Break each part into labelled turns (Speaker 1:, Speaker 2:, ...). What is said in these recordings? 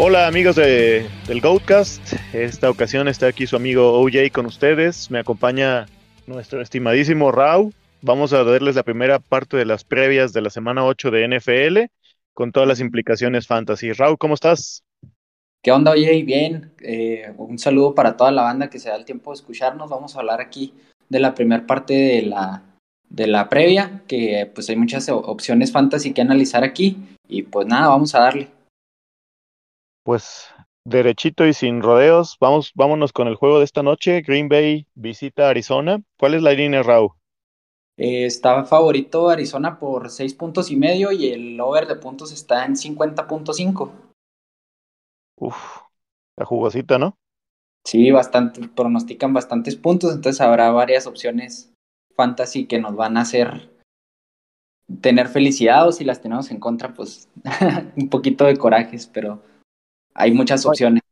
Speaker 1: Hola amigos de, del Goatcast, esta ocasión está aquí su amigo OJ con ustedes, me acompaña nuestro estimadísimo Rau, vamos a darles la primera parte de las previas de la semana 8 de NFL con todas las implicaciones fantasy. Rau, ¿cómo estás?
Speaker 2: ¿Qué onda, OJ? Bien, eh, un saludo para toda la banda que se da el tiempo de escucharnos, vamos a hablar aquí de la primera parte de la, de la previa, que pues hay muchas opciones fantasy que analizar aquí y pues nada, vamos a darle
Speaker 1: pues derechito y sin rodeos, vamos, vámonos con el juego de esta noche. Green Bay visita Arizona. ¿Cuál es la línea, Raúl?
Speaker 2: Eh, está favorito Arizona por seis puntos y medio y el over de puntos está en 50.5.
Speaker 1: Uf, la jugosita, ¿no?
Speaker 2: Sí, bastante, pronostican bastantes puntos, entonces habrá varias opciones fantasy que nos van a hacer tener felicidad o si las tenemos en contra, pues un poquito de corajes, pero hay muchas opciones.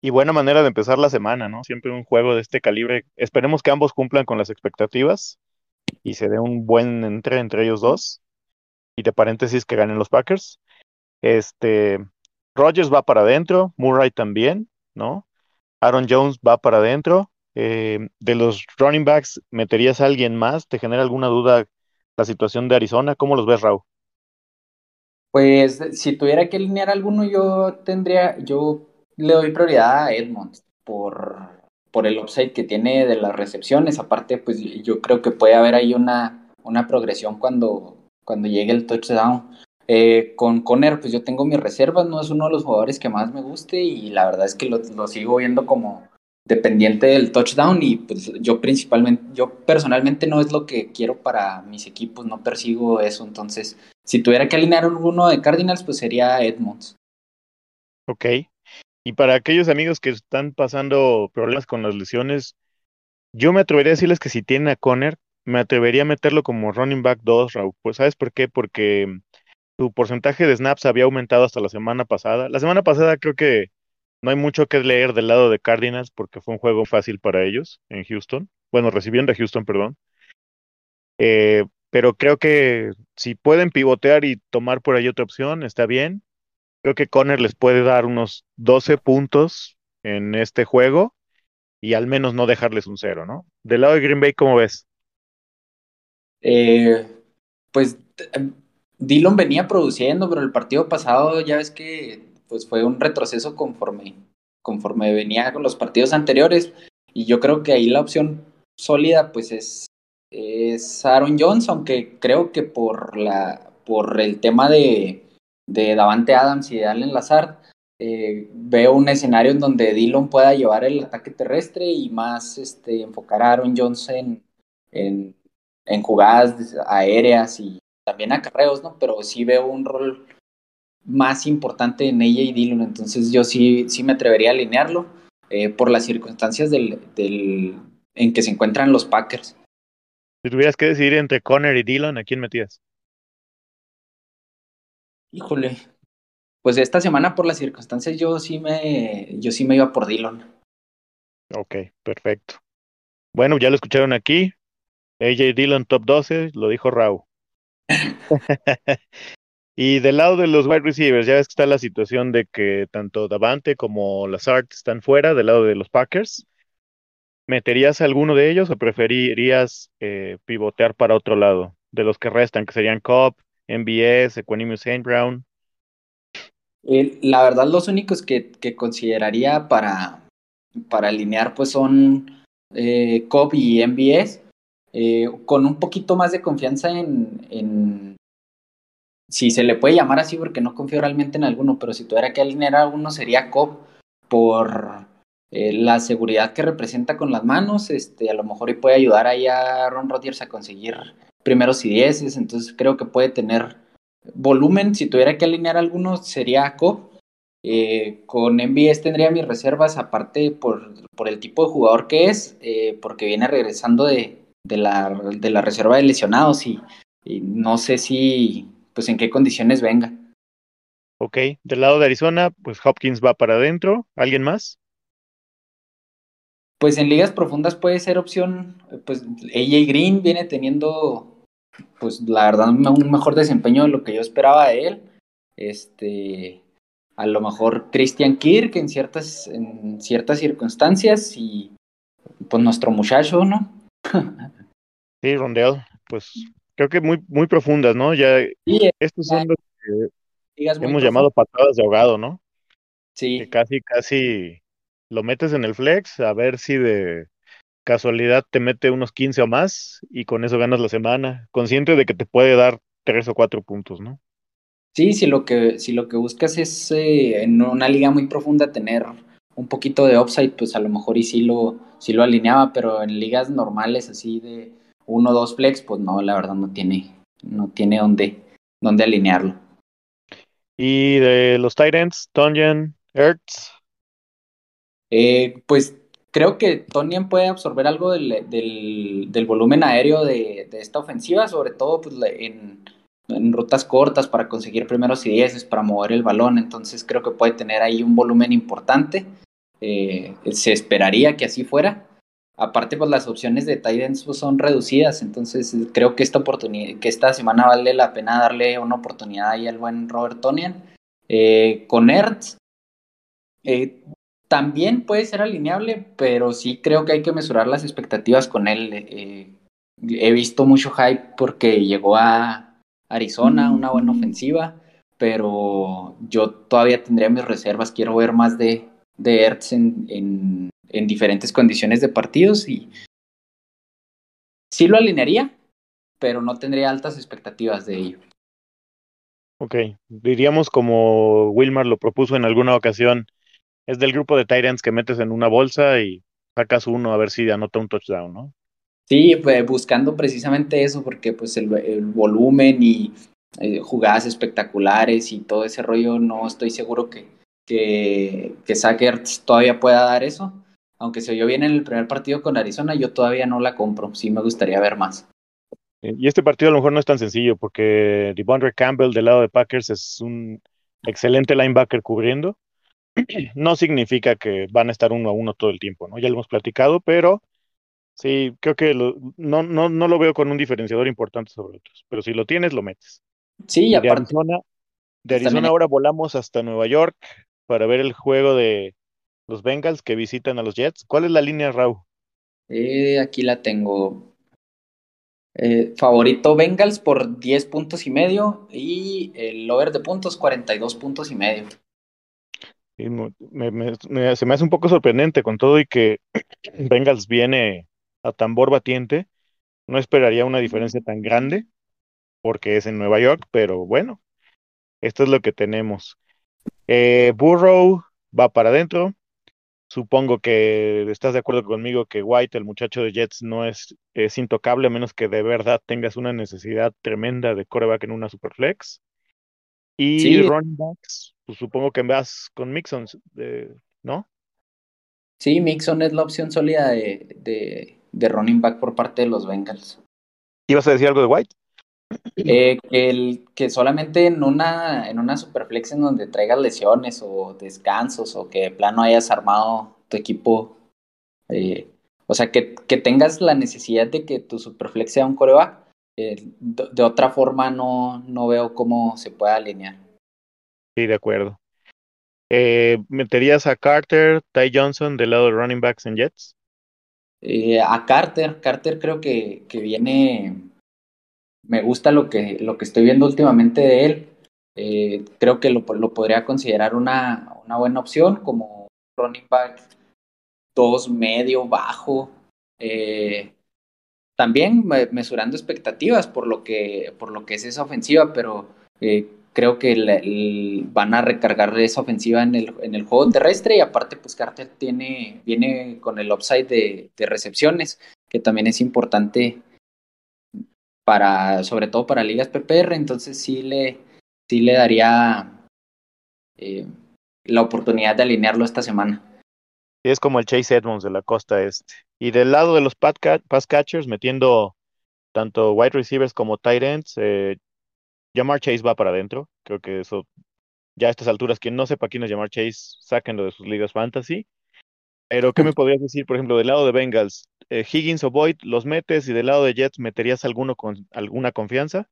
Speaker 1: Y buena manera de empezar la semana, ¿no? Siempre un juego de este calibre. Esperemos que ambos cumplan con las expectativas y se dé un buen entre entre ellos dos. Y de paréntesis que ganen los Packers. Este, Rogers va para adentro, Murray también, ¿no? Aaron Jones va para adentro. Eh, de los running backs, ¿meterías a alguien más? ¿Te genera alguna duda la situación de Arizona? ¿Cómo los ves, Raúl?
Speaker 2: Pues si tuviera que alinear alguno, yo tendría, yo le doy prioridad a Edmonds por, por el upside que tiene de las recepciones. Aparte, pues yo creo que puede haber ahí una, una progresión cuando, cuando llegue el touchdown. Eh, con Conner, pues yo tengo mis reservas, no es uno de los jugadores que más me guste y la verdad es que lo, lo sigo viendo como, dependiente del touchdown y pues yo principalmente, yo personalmente no es lo que quiero para mis equipos, no persigo eso, entonces si tuviera que alinear uno de Cardinals pues sería Edmonds.
Speaker 1: Ok, y para aquellos amigos que están pasando problemas con las lesiones, yo me atrevería a decirles que si tienen a Conner, me atrevería a meterlo como running back 2, Raúl. Pues ¿sabes por qué? Porque su porcentaje de snaps había aumentado hasta la semana pasada. La semana pasada creo que no hay mucho que leer del lado de Cardinals porque fue un juego fácil para ellos en Houston. Bueno, recibiendo a Houston, perdón. Eh, pero creo que si pueden pivotear y tomar por ahí otra opción, está bien. Creo que Conner les puede dar unos 12 puntos en este juego y al menos no dejarles un cero, ¿no? Del lado de Green Bay, ¿cómo ves?
Speaker 2: Eh, pues Dillon venía produciendo, pero el partido pasado ya ves que pues fue un retroceso conforme, conforme venía con los partidos anteriores. Y yo creo que ahí la opción sólida, pues es, es Aaron Jones, aunque creo que por, la, por el tema de, de Davante Adams y de Allen Lazard, eh, veo un escenario en donde Dillon pueda llevar el ataque terrestre y más este, enfocar a Aaron Jones en, en, en jugadas aéreas y también a carreos, ¿no? Pero sí veo un rol más importante en ella y Dillon, entonces yo sí, sí me atrevería a alinearlo eh, por las circunstancias del, del, en que se encuentran los Packers.
Speaker 1: Si tuvieras que decidir entre Conner y Dillon, ¿a quién metías?
Speaker 2: Híjole, pues esta semana por las circunstancias yo sí me, yo sí me iba por Dillon.
Speaker 1: Ok, perfecto. Bueno, ya lo escucharon aquí. AJ Dillon top 12, lo dijo Raúl. Y del lado de los wide receivers, ya ves que está la situación de que tanto Davante como Lazard están fuera del lado de los Packers. ¿Meterías alguno de ellos o preferirías eh, pivotear para otro lado? De los que restan, que serían Cobb, MBS, Equanimous Saint Brown.
Speaker 2: la verdad, los únicos que, que consideraría para, para alinear pues son eh, Cobb y MBS. Eh, con un poquito más de confianza en, en si se le puede llamar así porque no confío realmente en alguno, pero si tuviera que alinear a alguno sería Cobb por eh, la seguridad que representa con las manos, este, a lo mejor y puede ayudar ahí a Ron Rodgers a conseguir primeros y dieces, entonces creo que puede tener volumen, si tuviera que alinear alguno sería Cobb, eh, con MBS tendría mis reservas aparte por, por el tipo de jugador que es, eh, porque viene regresando de, de, la, de la reserva de lesionados y, y no sé si pues en qué condiciones venga.
Speaker 1: Ok, del lado de Arizona, pues Hopkins va para adentro. ¿Alguien más?
Speaker 2: Pues en ligas profundas puede ser opción, pues AJ Green viene teniendo, pues la verdad, un mejor desempeño de lo que yo esperaba de él. Este, a lo mejor Christian Kirk en ciertas, en ciertas circunstancias y pues nuestro muchacho, ¿no?
Speaker 1: sí, Rondell, pues creo que muy, muy profundas, ¿no? Ya
Speaker 2: sí,
Speaker 1: estos son los que hemos llamado patadas de ahogado, ¿no?
Speaker 2: Sí.
Speaker 1: Que casi, casi lo metes en el flex a ver si de casualidad te mete unos 15 o más y con eso ganas la semana, consciente de que te puede dar tres o cuatro puntos, ¿no?
Speaker 2: Sí, si lo que, si lo que buscas es eh, en una liga muy profunda tener un poquito de upside, pues a lo mejor y sí lo, sí lo alineaba, pero en ligas normales así de uno o dos flex, pues no, la verdad no tiene, no tiene dónde, dónde alinearlo.
Speaker 1: Y de los Titans, Tonyan, Ertz.
Speaker 2: Eh, pues creo que Tonyan puede absorber algo del, del, volumen aéreo de, de, esta ofensiva, sobre todo pues, en, en, rutas cortas para conseguir primeros y dieces, para mover el balón. Entonces creo que puede tener ahí un volumen importante. Eh, se esperaría que así fuera. Aparte, pues las opciones de Titans pues, son reducidas, entonces creo que esta oportunidad, que esta semana vale la pena darle una oportunidad ahí al buen Robert Tonian. Eh, con Ertz, eh, también puede ser alineable, pero sí creo que hay que mesurar las expectativas con él. Eh, he visto mucho hype porque llegó a Arizona, una buena ofensiva, pero yo todavía tendría mis reservas. Quiero ver más de, de Ertz en, en, en diferentes condiciones de partidos y sí lo alinearía, pero no tendría altas expectativas de ello.
Speaker 1: Ok, diríamos como Wilmar lo propuso en alguna ocasión, es del grupo de Tyrants que metes en una bolsa y sacas uno a ver si anota un touchdown, ¿no?
Speaker 2: Sí, pues buscando precisamente eso, porque pues el, el volumen y eh, jugadas espectaculares y todo ese rollo, no estoy seguro que, que, que Sackers todavía pueda dar eso. Aunque se oyó bien en el primer partido con Arizona, yo todavía no la compro. Sí me gustaría ver más.
Speaker 1: Y este partido a lo mejor no es tan sencillo porque Devondre Campbell del lado de Packers es un excelente linebacker cubriendo. No significa que van a estar uno a uno todo el tiempo, ¿no? Ya lo hemos platicado, pero sí, creo que lo, no, no, no lo veo con un diferenciador importante sobre otros. Pero si lo tienes, lo metes.
Speaker 2: Sí, y
Speaker 1: de
Speaker 2: aparte.
Speaker 1: Arizona, de Arizona ahora volamos hasta Nueva York para ver el juego de los Bengals que visitan a los Jets. ¿Cuál es la línea, Raúl?
Speaker 2: Eh, aquí la tengo. Eh, favorito Bengals por 10 puntos y medio y el over de puntos 42 puntos y medio.
Speaker 1: Y me, me, me, se me hace un poco sorprendente con todo y que Bengals viene a tambor batiente. No esperaría una diferencia tan grande porque es en Nueva York, pero bueno, esto es lo que tenemos. Eh, Burrow va para adentro. Supongo que estás de acuerdo conmigo que White, el muchacho de Jets, no es, es intocable a menos que de verdad tengas una necesidad tremenda de coreback en una superflex. Y
Speaker 2: Sí.
Speaker 1: running backs, pues supongo que vas con Mixon, eh, ¿no?
Speaker 2: Sí, Mixon es la opción sólida de, de, de running back por parte de los Bengals.
Speaker 1: ¿Ibas a decir algo de White?
Speaker 2: Eh, que, el, que solamente en una, en una superflex en donde traigas lesiones o descansos o que de plano hayas armado tu equipo, eh, o sea, que, que, tengas la necesidad de que tu superflex sea un coreback, eh, de, de, otra forma no, no veo cómo se pueda alinear.
Speaker 1: Sí, de acuerdo. Eh, ¿Meterías a Carter, Ty Johnson del lado de running backs en Jets?
Speaker 2: Eh, a Carter, Carter creo que, que viene me gusta lo que, lo que estoy viendo últimamente de él. Eh, creo que lo, lo, podría considerar una, una buena opción como running back dos medio bajo. También mesurando expectativas por lo que, por lo que es esa ofensiva, pero creo que van a recargar esa ofensiva en el, juego terrestre y aparte pues Carter tiene, viene con el upside de, recepciones, que también es importante para, sobre todo para ligas PPR, entonces sí le, sí le daría eh, la oportunidad de alinearlo esta semana.
Speaker 1: Es como el Chase Edmonds de la costa este. Y del lado de los pass catchers, metiendo tanto wide receivers como tight ends, eh, Jamar Chase va para adentro. Creo que eso, ya a estas alturas, quien no sepa quién es Jamar Chase, sáquenlo de sus ligas fantasy. Pero, ¿qué me podrías decir, por ejemplo, del lado de Bengals? Eh, Higgins o Boyd los metes y del lado de Jets meterías alguno con alguna confianza?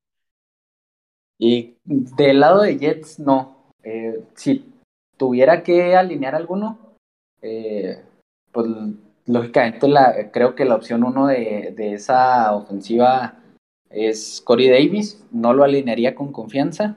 Speaker 2: Y del lado de Jets, no. Eh, si, tuviera que alinear alguno, eh, pues lógicamente la, creo que la opción uno de, de, esa ofensiva es Corey Davis, no lo alinearía con confianza.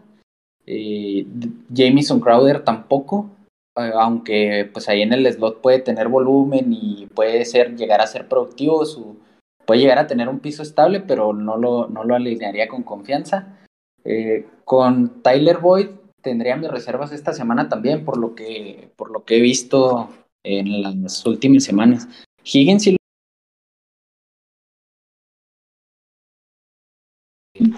Speaker 2: Jamison Crowder tampoco, eh, aunque pues ahí en el slot puede tener volumen y puede ser, llegar a ser productivo, su, puede llegar a tener un piso estable, pero no lo, no lo alinearía con confianza. Eh, con Tyler Boyd tendría mis reservas esta semana también, por lo que, por lo que he visto en las últimas semanas. Higgins y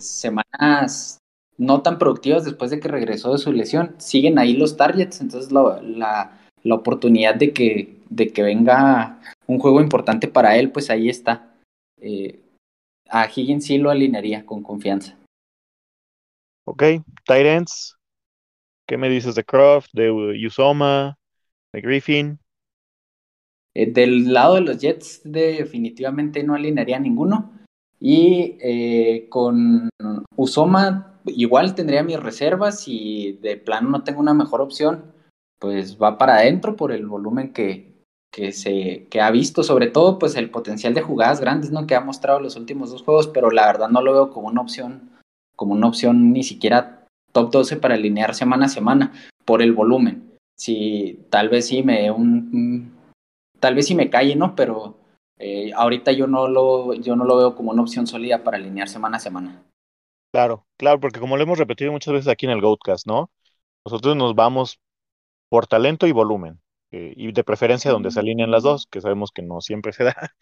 Speaker 2: semanas no tan productivas después de que regresó de su lesión. Siguen ahí los targets, entonces la, la, la oportunidad de que, de que venga un juego importante para él, pues ahí está. Eh, a Higgins sí lo alinearía con confianza.
Speaker 1: Ok, Titans. ¿Qué me dices de Croft, de Usoma, de Griffin?
Speaker 2: Eh, del lado de los Jets definitivamente no alinearía ninguno. Y eh, con Usoma igual tendría mis reservas y de plano no tengo una mejor opción, pues va para adentro por el volumen que, que, se, que ha visto, sobre todo pues el potencial de jugadas grandes ¿no? que ha mostrado los últimos dos juegos, pero la verdad no lo veo como una opción, como una opción ni siquiera top 12 para alinear semana a semana por el volumen. Si tal vez sí me un tal vez sí me calle, ¿no? Pero eh, ahorita yo no, lo, yo no lo veo como una opción sólida para alinear semana a semana.
Speaker 1: Claro, claro, porque como lo hemos repetido muchas veces aquí en el Goatcast, ¿no? Nosotros nos vamos por talento y volumen, eh, y de preferencia donde se alinean las dos, que sabemos que no siempre se da,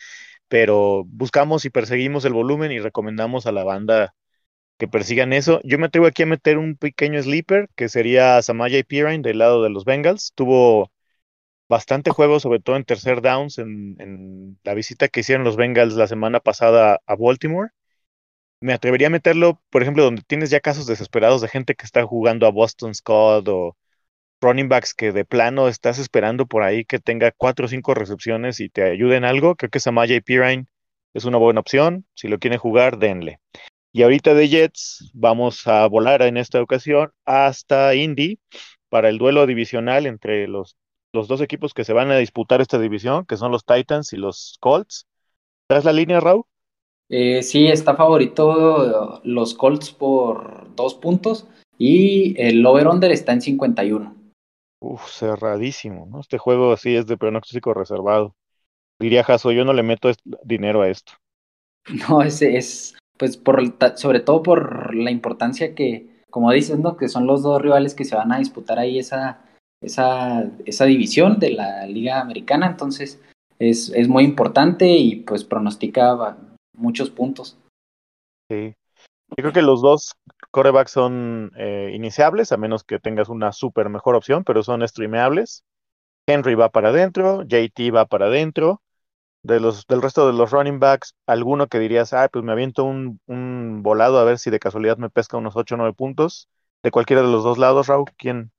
Speaker 1: pero buscamos y perseguimos el volumen y recomendamos a la banda que persigan eso. Yo me atrevo aquí a meter un pequeño sleeper, que sería Samaya y Pirine del lado de los Bengals. Tuvo bastante juego, sobre todo en tercer downs, en, la visita que hicieron los Bengals la semana pasada a Baltimore. Me atrevería a meterlo, por ejemplo, donde tienes ya casos desesperados de gente que está jugando a Boston Scott o running backs que de plano estás esperando por ahí que tenga cuatro o cinco recepciones y te ayuden algo. Creo que Samaya y Pirine es una buena opción. Si lo quieren jugar, denle. Y ahorita de Jets vamos a volar en esta ocasión hasta Indy para el duelo divisional entre los los dos equipos que se van a disputar esta división, que son los Titans y los Colts. ¿Traes la línea, Raúl?
Speaker 2: Eh, sí, está favorito los Colts por dos puntos y el over-under está en 51.
Speaker 1: Uf, cerradísimo, ¿no? Este juego así es de pronóstico reservado. Diría Jaso, yo no le meto dinero a esto.
Speaker 2: No, ese es, pues, por, sobre todo por la importancia que, como dices, ¿no? Que son los dos rivales que se van a disputar ahí esa, esa, esa división de la Liga Americana, entonces es, es muy importante y pues pronostica muchos puntos.
Speaker 1: Sí, yo creo que los dos corebacks son eh, iniciables, a menos que tengas una súper mejor opción, pero son streameables. Henry va para adentro, JT va para adentro. De los, del resto de los running backs, alguno que dirías, ah, pues me aviento un, un volado a ver si de casualidad me pesca unos 8 o 9 puntos. De cualquiera de los dos lados, Raúl, ¿quién,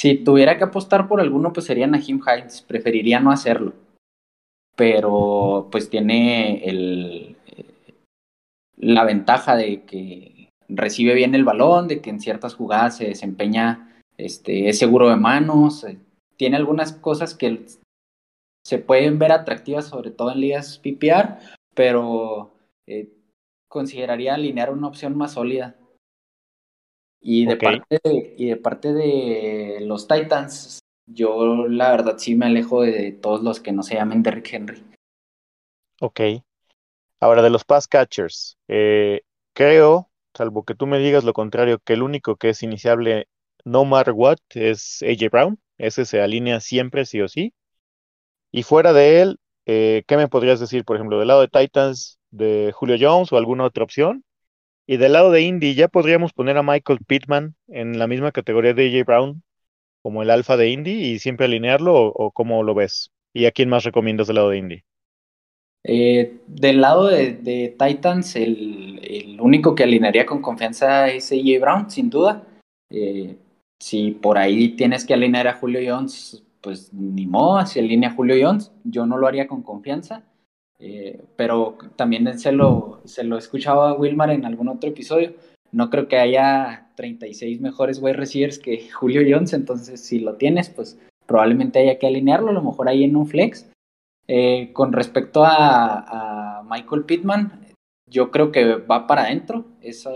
Speaker 2: si tuviera que apostar por alguno, pues sería Nahim Hines. Preferiría no hacerlo. Pero pues tiene el, la ventaja de que recibe bien el balón, de que en ciertas jugadas se desempeña, este, es seguro de manos. Eh, tiene algunas cosas que se pueden ver atractivas, sobre todo en ligas PPR, pero eh, consideraría alinear una opción más sólida. Y de, parte de, y de parte de los Titans, yo la verdad sí me alejo de todos los que no se llamen Derrick Henry.
Speaker 1: Ok. Ahora, de los pass catchers, eh, creo, salvo que tú me digas lo contrario, que el único que es iniciable no matter what es AJ Brown. Ese se alinea siempre, sí o sí. Y fuera de él, eh, ¿qué me podrías decir, por ejemplo, del lado de Titans, de Julio Jones o alguna otra opción? Y del lado de Indy, ya podríamos poner a Michael Pittman en la misma categoría de AJ Brown como el alfa de Indy y siempre alinearlo o, cómo lo ves? ¿Y a quién más recomiendas del lado de Indy?
Speaker 2: Eh, del lado de, Titans, el, único que alinearía con confianza es AJ Brown, sin duda. Eh, si por ahí tienes que alinear a Julio Jones, pues ni modo, si alinea a Julio Jones, yo no lo haría con confianza. Eh, pero también se lo, se lo escuchaba a Wilmar en algún otro episodio. no creo que haya 36 mejores wide receivers que Julio Jones, entonces si lo tienes, pues probablemente haya que alinearlo, a lo mejor ahí en un flex. Eh, con respecto a, a, Michael Pittman, yo creo que va para adentro, pues,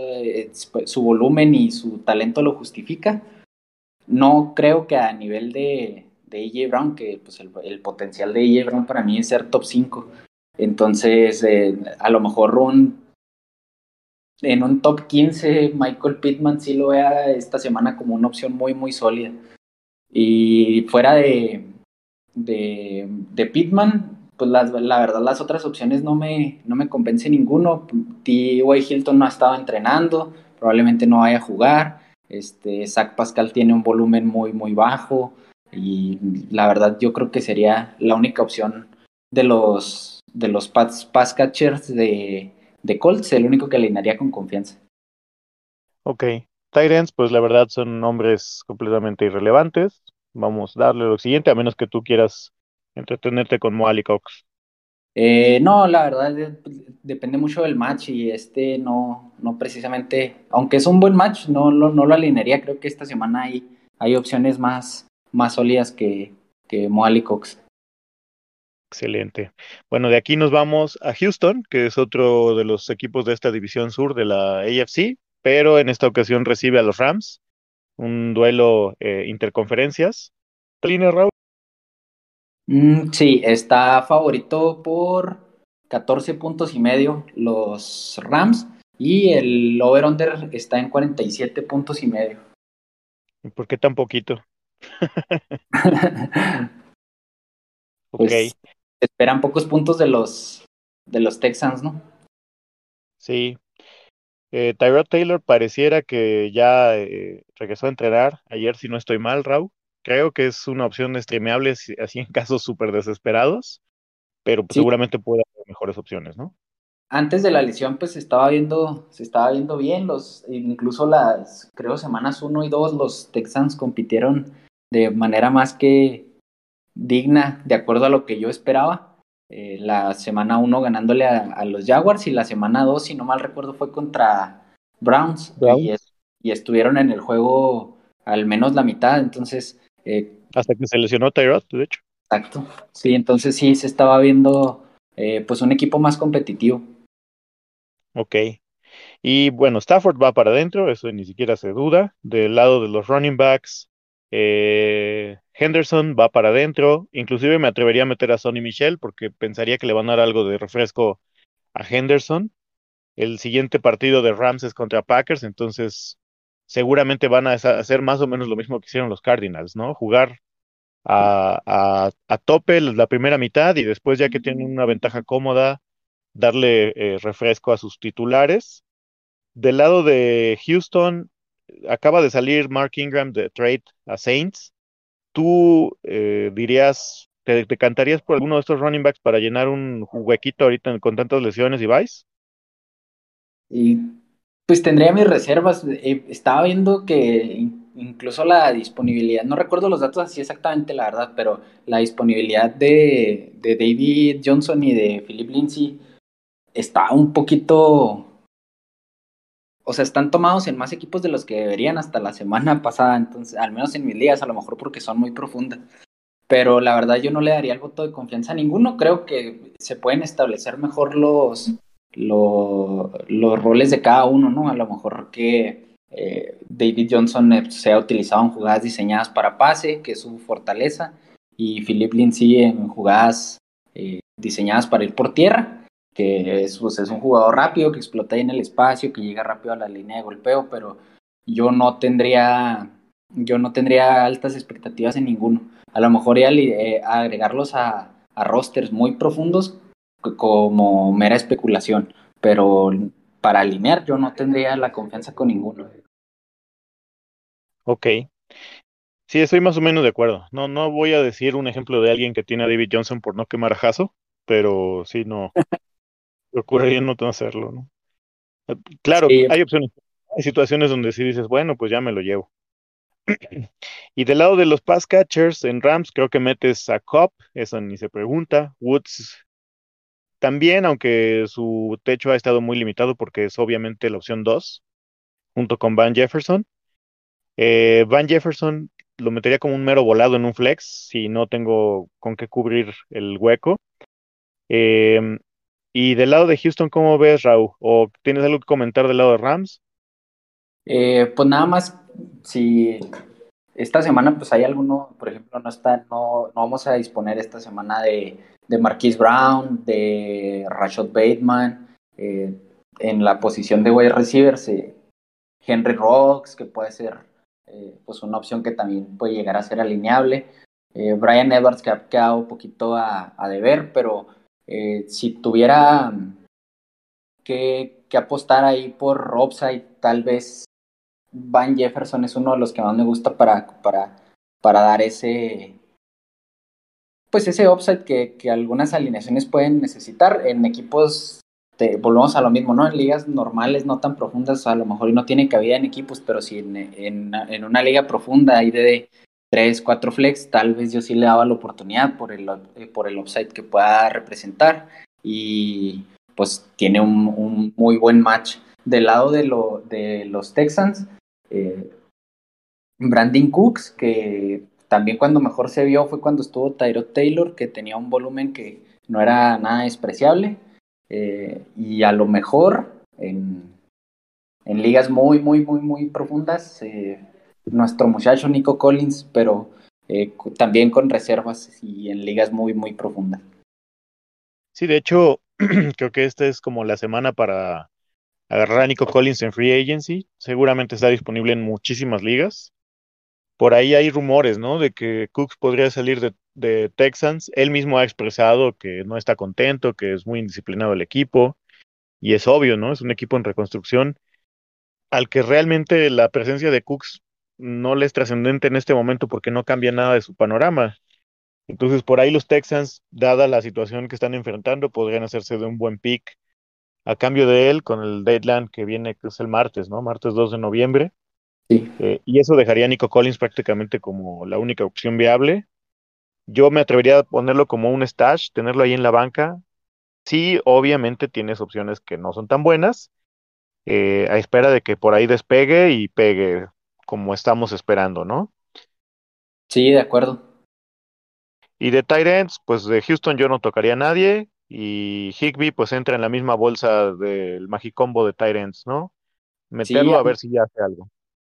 Speaker 2: su volumen y su talento lo justifica. No creo que a nivel de, de AJ Brown, que pues el, el potencial de AJ Brown para mí es ser top 5. Entonces, eh, a lo mejor un en un top 15 Michael Pittman sí lo vea esta semana como una opción muy, muy sólida. Y fuera de, de, de Pittman, pues la, la, verdad las otras opciones no me, no me convence ninguno. T.Y. Hilton no ha estado entrenando, probablemente no vaya a jugar. Este, Zach Pascal tiene un volumen muy, muy bajo. Y la verdad yo creo que sería la única opción de los, de los pass, pass catchers de, de Colts, el único que alinearía con confianza.
Speaker 1: Ok. Tyrants, pues la verdad son nombres completamente irrelevantes. Vamos a darle lo siguiente, a menos que tú quieras entretenerte con Moali Cox.
Speaker 2: Eh, no, la verdad depende mucho del match y este no, no precisamente, aunque es un buen match, no, no, no lo alinearía. Creo que esta semana hay, hay opciones más, más sólidas que, que Moali Cox.
Speaker 1: Excelente. Bueno, de aquí nos vamos a Houston, que es otro de los equipos de esta división sur de la AFC, pero en esta ocasión recibe a los Rams, un duelo eh, interconferencias. ¿Línea, Raúl?
Speaker 2: Mm, sí, está favorito por 14 puntos y medio los Rams y el over-under está en 47 puntos y medio.
Speaker 1: ¿Por qué tan poquito?
Speaker 2: ok. Pues, esperan pocos puntos de los, de los Texans, ¿no?
Speaker 1: Sí. Eh, Tyrod Taylor pareciera que ya eh, regresó a entrenar ayer, si no estoy mal, Raúl. Creo que es una opción streameable así en casos súper desesperados, pero pues, seguramente puede haber mejores opciones, ¿no?
Speaker 2: Antes de la lesión, pues se estaba viendo, se estaba viendo bien, los, incluso las, creo, semanas 1 y 2, los Texans compitieron de manera más que, digna de acuerdo a lo que yo esperaba. Eh, la semana 1 ganándole a, los Jaguars y la semana 2, si no mal recuerdo, fue contra Browns y, estuvieron en el juego al menos la mitad, entonces...
Speaker 1: Eh, Hasta que se lesionó Tyrod, de hecho.
Speaker 2: Exacto, sí, entonces sí se estaba viendo eh, pues un equipo más competitivo.
Speaker 1: Ok, y bueno, Stafford va para adentro, eso ni siquiera se duda. Del lado de los running backs, eh, Henderson va para adentro. Inclusive me atrevería a meter a Sonny Michel porque pensaría que le van a dar algo de refresco a Henderson. El siguiente partido de Rams es contra Packers, entonces seguramente van a hacer más o menos lo mismo que hicieron los Cardinals, ¿no? Jugar a, tope la primera mitad y después ya que tienen una ventaja cómoda, darle eh, refresco a sus titulares. Del lado de Houston, acaba de salir Mark Ingram de trade a Saints. ¿Tú eh, dirías, te, cantarías por alguno de estos running backs para llenar un huequito ahorita con tantas lesiones y vais?
Speaker 2: Y pues tendría mis reservas. Eh, estaba viendo que incluso la disponibilidad, no recuerdo los datos así exactamente, la verdad, pero la disponibilidad de David Johnson y de Philip Lindsay está un poquito o sea, están tomados en más equipos de los que deberían hasta la semana pasada, entonces, al menos en mis días, a lo mejor porque son muy profundas. Pero la verdad yo no le daría el voto de confianza a ninguno. Creo que se pueden establecer mejor los, los, los roles de cada uno, ¿no? A lo mejor que eh, David Johnson eh, sea utilizado en jugadas diseñadas para pase, que es su fortaleza, y Philip Lindsay en jugadas eh, diseñadas para ir por tierra que es, pues, es un jugador rápido, que explota ahí en el espacio, que llega rápido a la línea de golpeo, pero yo no tendría, yo no tendría altas expectativas en ninguno. A lo mejor ya eh, agregarlos a, a rosters muy profundos como mera especulación, pero para alinear yo no tendría la confianza con ninguno.
Speaker 1: Ok. Sí, estoy más o menos de acuerdo. No, no voy a decir un ejemplo de alguien que tiene a David Johnson por no quemar a Jaso, pero sí, no, procuraría no hacerlo, ¿no? Eh, claro, hay opciones, hay situaciones donde sí dices, bueno, pues ya me lo llevo. y del lado de los pass catchers en Rams, creo que metes a Cobb, eso ni se pregunta. Woods también, aunque su techo ha estado muy limitado porque es obviamente la opción 2. junto con Van Jefferson. Eh, Van Jefferson lo metería como un mero volado en un flex si no tengo con qué cubrir el hueco. Em, y del lado de Houston, ¿cómo ves, Raúl? ¿O tienes algo que comentar del lado de Rams?
Speaker 2: Eh, pues nada más, si esta semana pues hay alguno, por ejemplo, no está, no, no vamos a disponer esta semana de, de Marquise Brown, de Rashad Bateman, eh, en la posición de wide receivers, eh, Henry Rocks, que puede ser eh, pues una opción que también puede llegar a ser alineable. Brian Edwards, que ha quedado un poquito a, a deber, pero si tuviera que, apostar ahí por upside, tal vez Van Jefferson es uno de los que más me gusta para, para, para dar ese, pues ese upside que, que, algunas alineaciones pueden necesitar en equipos, volvemos a lo mismo, ¿no? En ligas normales, no tan profundas, a lo mejor no tiene cabida en equipos, pero si en, en, en una liga profunda hay de 3, 4 flex, tal vez yo sí le daba la oportunidad por el, eh, por el upside que pueda representar y pues tiene un, muy buen match. Del lado de, lo, de los Texans, eh, Brandon Cooks, que también cuando mejor se vio fue cuando estuvo Tyrod Taylor, que tenía un volumen que no era nada despreciable. Eh, y a lo mejor en, en, ligas muy, muy, muy, muy profundas, eh, nuestro muchacho Nico Collins, pero eh, también con reservas y en ligas muy, muy profundas.
Speaker 1: Sí, de hecho, creo que esta es como la semana para agarrar a Nico Collins en Free Agency. Seguramente está disponible en muchísimas ligas. Por ahí hay rumores, ¿no? De que Cooks podría salir de, de, Texans. Él mismo ha expresado que no está contento, que es muy indisciplinado el equipo. Y es obvio, ¿no? Es un equipo en reconstrucción al que realmente la presencia de Cooks no le es trascendente en este momento porque no cambia nada de su panorama. Entonces, por ahí los Texans, dada la situación que están enfrentando, podrían hacerse de un buen pick a cambio de él con el deadline que viene, que es el martes, ¿no? Martes 2 de noviembre.
Speaker 2: Sí.
Speaker 1: Eh, y eso dejaría a Nico Collins prácticamente como la única opción viable. Yo me atrevería a ponerlo como un stash, tenerlo ahí en la banca. Sí, obviamente tienes opciones que no son tan buenas, eh, a espera de que por ahí despegue y pegue como estamos esperando, ¿no?
Speaker 2: Sí, de acuerdo.
Speaker 1: Y de Tyrants, pues de Houston yo no tocaría a nadie y Higby pues entra en la misma bolsa del Magicombo de Tyrants, ¿no? Meterlo sí, a ver si ya hace algo.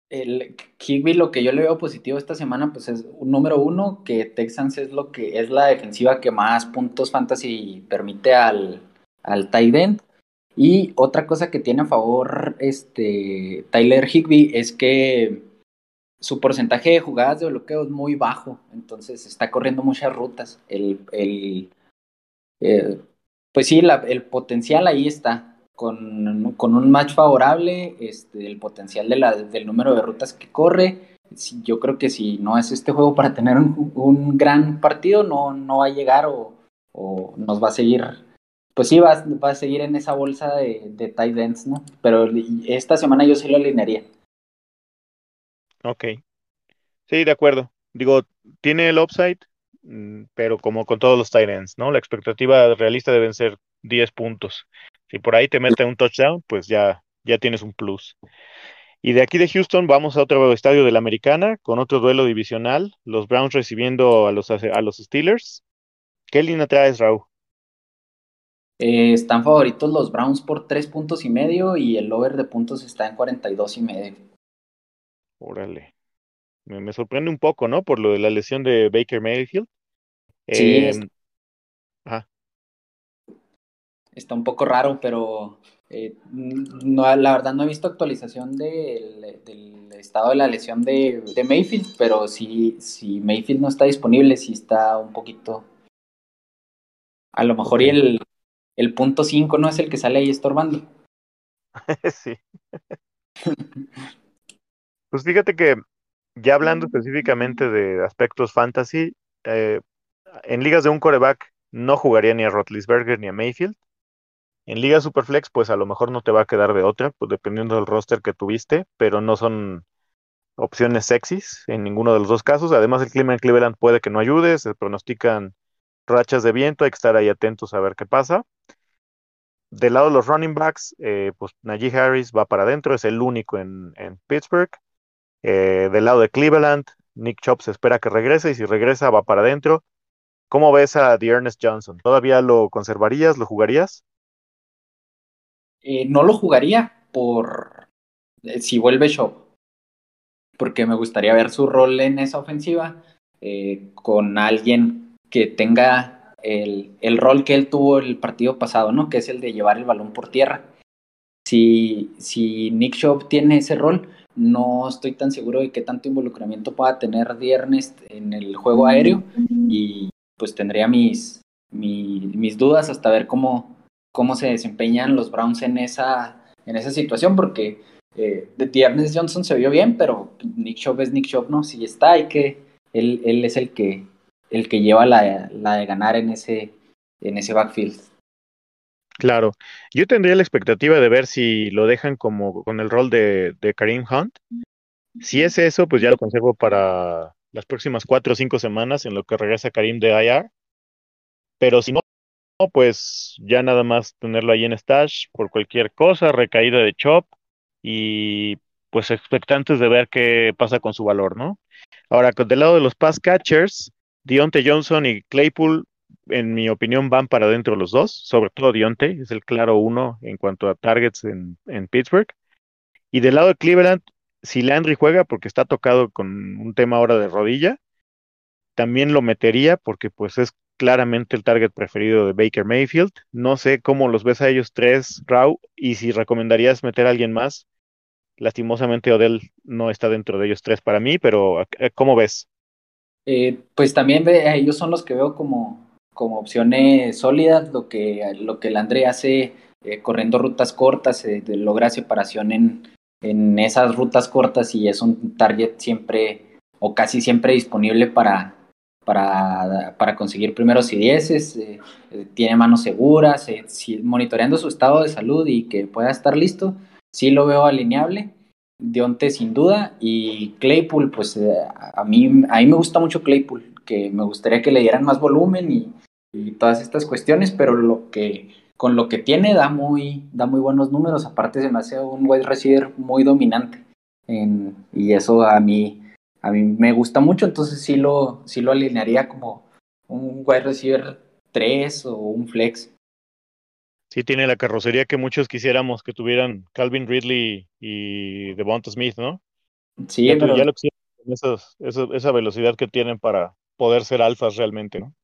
Speaker 2: El Higby lo que yo le veo positivo esta semana pues es un número uno que Texans es lo que es la defensiva que más puntos fantasy permite al, al tight end. Y otra cosa que tiene a favor este Tyler Higby es que su porcentaje de jugadas de bloqueo es muy bajo, entonces está corriendo muchas rutas. El, el eh, pues sí, el potencial ahí está. Con, con, un match favorable, este, el potencial de la, del número de rutas que corre. Yo creo que si no es este juego para tener un, un gran partido, no, no va a llegar o, o, nos va a seguir. Pues sí, va, a seguir en esa bolsa de, de tight ends, ¿no? Pero esta semana yo sí lo alinearía.
Speaker 1: Ok. Sí, de acuerdo. Digo, tiene el upside, Mm, pero como con todos los Titans, ¿no? La expectativa realista deben ser 10 puntos. Si por ahí te mete un touchdown, pues ya, ya tienes un plus. Y de aquí de Houston vamos a otro estadio de la Americana con otro duelo divisional, los Browns recibiendo a los, a los Steelers. ¿Qué línea traes, Raúl?
Speaker 2: Eh, están favoritos los Browns por 3 puntos y medio y el over de puntos está en 42 y medio.
Speaker 1: Órale me, me, sorprende un poco, ¿no? Por lo de la lesión de Baker Mayfield.
Speaker 2: Sí, eh, está, ajá. está un poco raro, pero eh, no, la verdad no he visto actualización del, del estado de la lesión de, de, Mayfield, pero si, si Mayfield no está disponible, sí está un poquito... A lo mejor y el, el punto 5 no es el que sale ahí estorbando.
Speaker 1: sí. pues fíjate que ya hablando específicamente de aspectos fantasy, eh, en ligas de un coreback no jugaría ni a Rotlisberger ni a Mayfield. En ligas Superflex, pues a lo mejor no te va a quedar de otra, pues dependiendo del roster que tuviste, pero no son opciones sexys en ninguno de los dos casos. Además, el clima en Cleveland puede que no ayude, se pronostican rachas de viento, hay que estar ahí atentos a ver qué pasa. del lado de los running backs, eh, pues Najee Harris va para adentro, es el único en, Pittsburgh. Eh, del lado de Cleveland, Nick Chubb se espera que regrese y si regresa va para adentro. ¿Cómo ves a The Ernest Johnson? ¿Todavía lo conservarías? ¿Lo jugarías?
Speaker 2: Eh, no lo jugaría por si vuelve Shop, porque me gustaría ver su rol en esa ofensiva con alguien que tenga el, el, rol que él tuvo el partido pasado, ¿no? Que es el de llevar el balón por tierra. Si, si Nick Shop tiene ese rol, no estoy tan seguro de qué tanto involucramiento pueda tener Ernest en el juego aéreo y pues tendría mis, mis, mis dudas hasta ver cómo, cómo se desempeñan los Browns en esa, en esa situación, porque eh, de Ernest Johnson se vio bien, pero Nick Chubb es Nick Chubb, ¿no? Si está, hay que, él, él es el que, el que lleva la, la de ganar en ese, en ese backfield.
Speaker 1: Claro, yo tendría la expectativa de ver si lo dejan como con el rol de, de Kareem Hunt. Si es eso, pues ya lo conservo para las próximas cuatro o cinco semanas en lo que regresa Karim de IR. Pero si no, pues ya nada más tenerlo ahí en stash por cualquier cosa, recaída de chop y pues expectantes de ver qué pasa con su valor, ¿no? Ahora, del lado de los pass catchers, Dionte Johnson y Claypool, en mi opinión, van para adentro los dos, sobre todo Dionte, es el claro uno en cuanto a targets en, en Pittsburgh. Y del lado de Cleveland, si Landry juega porque está tocado con un tema ahora de rodilla, también lo metería porque pues es claramente el target preferido de Baker Mayfield. No sé cómo los ves a ellos tres, Rau, y si recomendarías meter a alguien más. Lastimosamente Odell no está dentro de ellos tres para mí, pero eh, ¿cómo ves?
Speaker 2: Eh, pues también ve, ellos son los que veo como, como opciones sólidas, lo que, lo que Landry hace eh, corriendo rutas cortas, eh, logra separación en, en esas rutas cortas y es un target siempre o casi siempre disponible para, para, para conseguir primeros y dieces, eh, eh, tiene manos seguras, eh, monitoreando su estado de salud y que pueda estar listo, sí lo veo alineable. Dionte sin duda y Claypool, pues eh, a, mí, a mí me gusta mucho Claypool, que me gustaría que le dieran más volumen y, todas estas cuestiones, pero lo que con lo que tiene da muy, da muy buenos números. Aparte se me hace un wide receiver muy dominante. Y eso a mí, a mí me gusta mucho, entonces sí lo, sí lo alinearía como un wide receiver 3 o un flex.
Speaker 1: Sí, tiene la carrocería que muchos quisiéramos que tuvieran Calvin Ridley y Devonta Smith, ¿no?
Speaker 2: Sí,
Speaker 1: ya,
Speaker 2: pero...
Speaker 1: ya lo esos, eso, esa velocidad que tienen para poder ser alfas realmente, ¿no?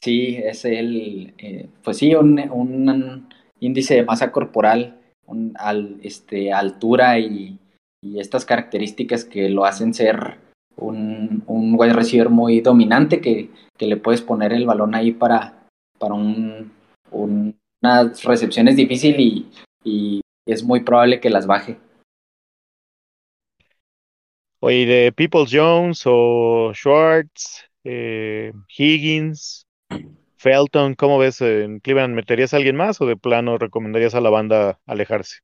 Speaker 2: Sí, es el, eh, pues sí, un, un, índice de masa corporal, un, al, este, altura y, y, estas características que lo hacen ser un, un wide receiver muy dominante que, que, le puedes poner el balón ahí para, para un, un, unas recepciones difícil y, y es muy probable que las baje.
Speaker 1: Oye, de Peoples Jones o Schwartz, eh, Higgins, Felton, ¿cómo ves en Cleveland? ¿Meterías a alguien más o de plano recomendarías a la banda alejarse?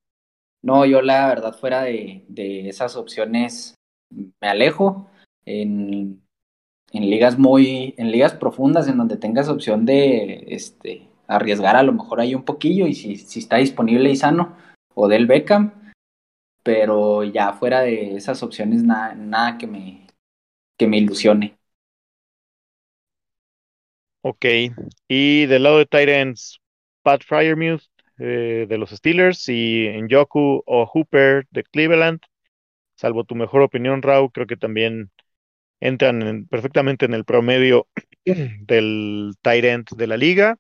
Speaker 2: No, yo la verdad fuera de, de esas opciones me alejo en, en, ligas muy, en ligas profundas en donde tengas opción de este, arriesgar a lo mejor ahí un poquillo y si, si está disponible y sano, o del Beckham, pero ya fuera de esas opciones nada, nada que me, que me ilusione.
Speaker 1: Ok, y del lado de Titans, Pat Fryermuth eh, de los Steelers y Njoku o Hooper de Cleveland. Salvo tu mejor opinión, Raúl, creo que también entran en, perfectamente en el promedio del tight de la liga.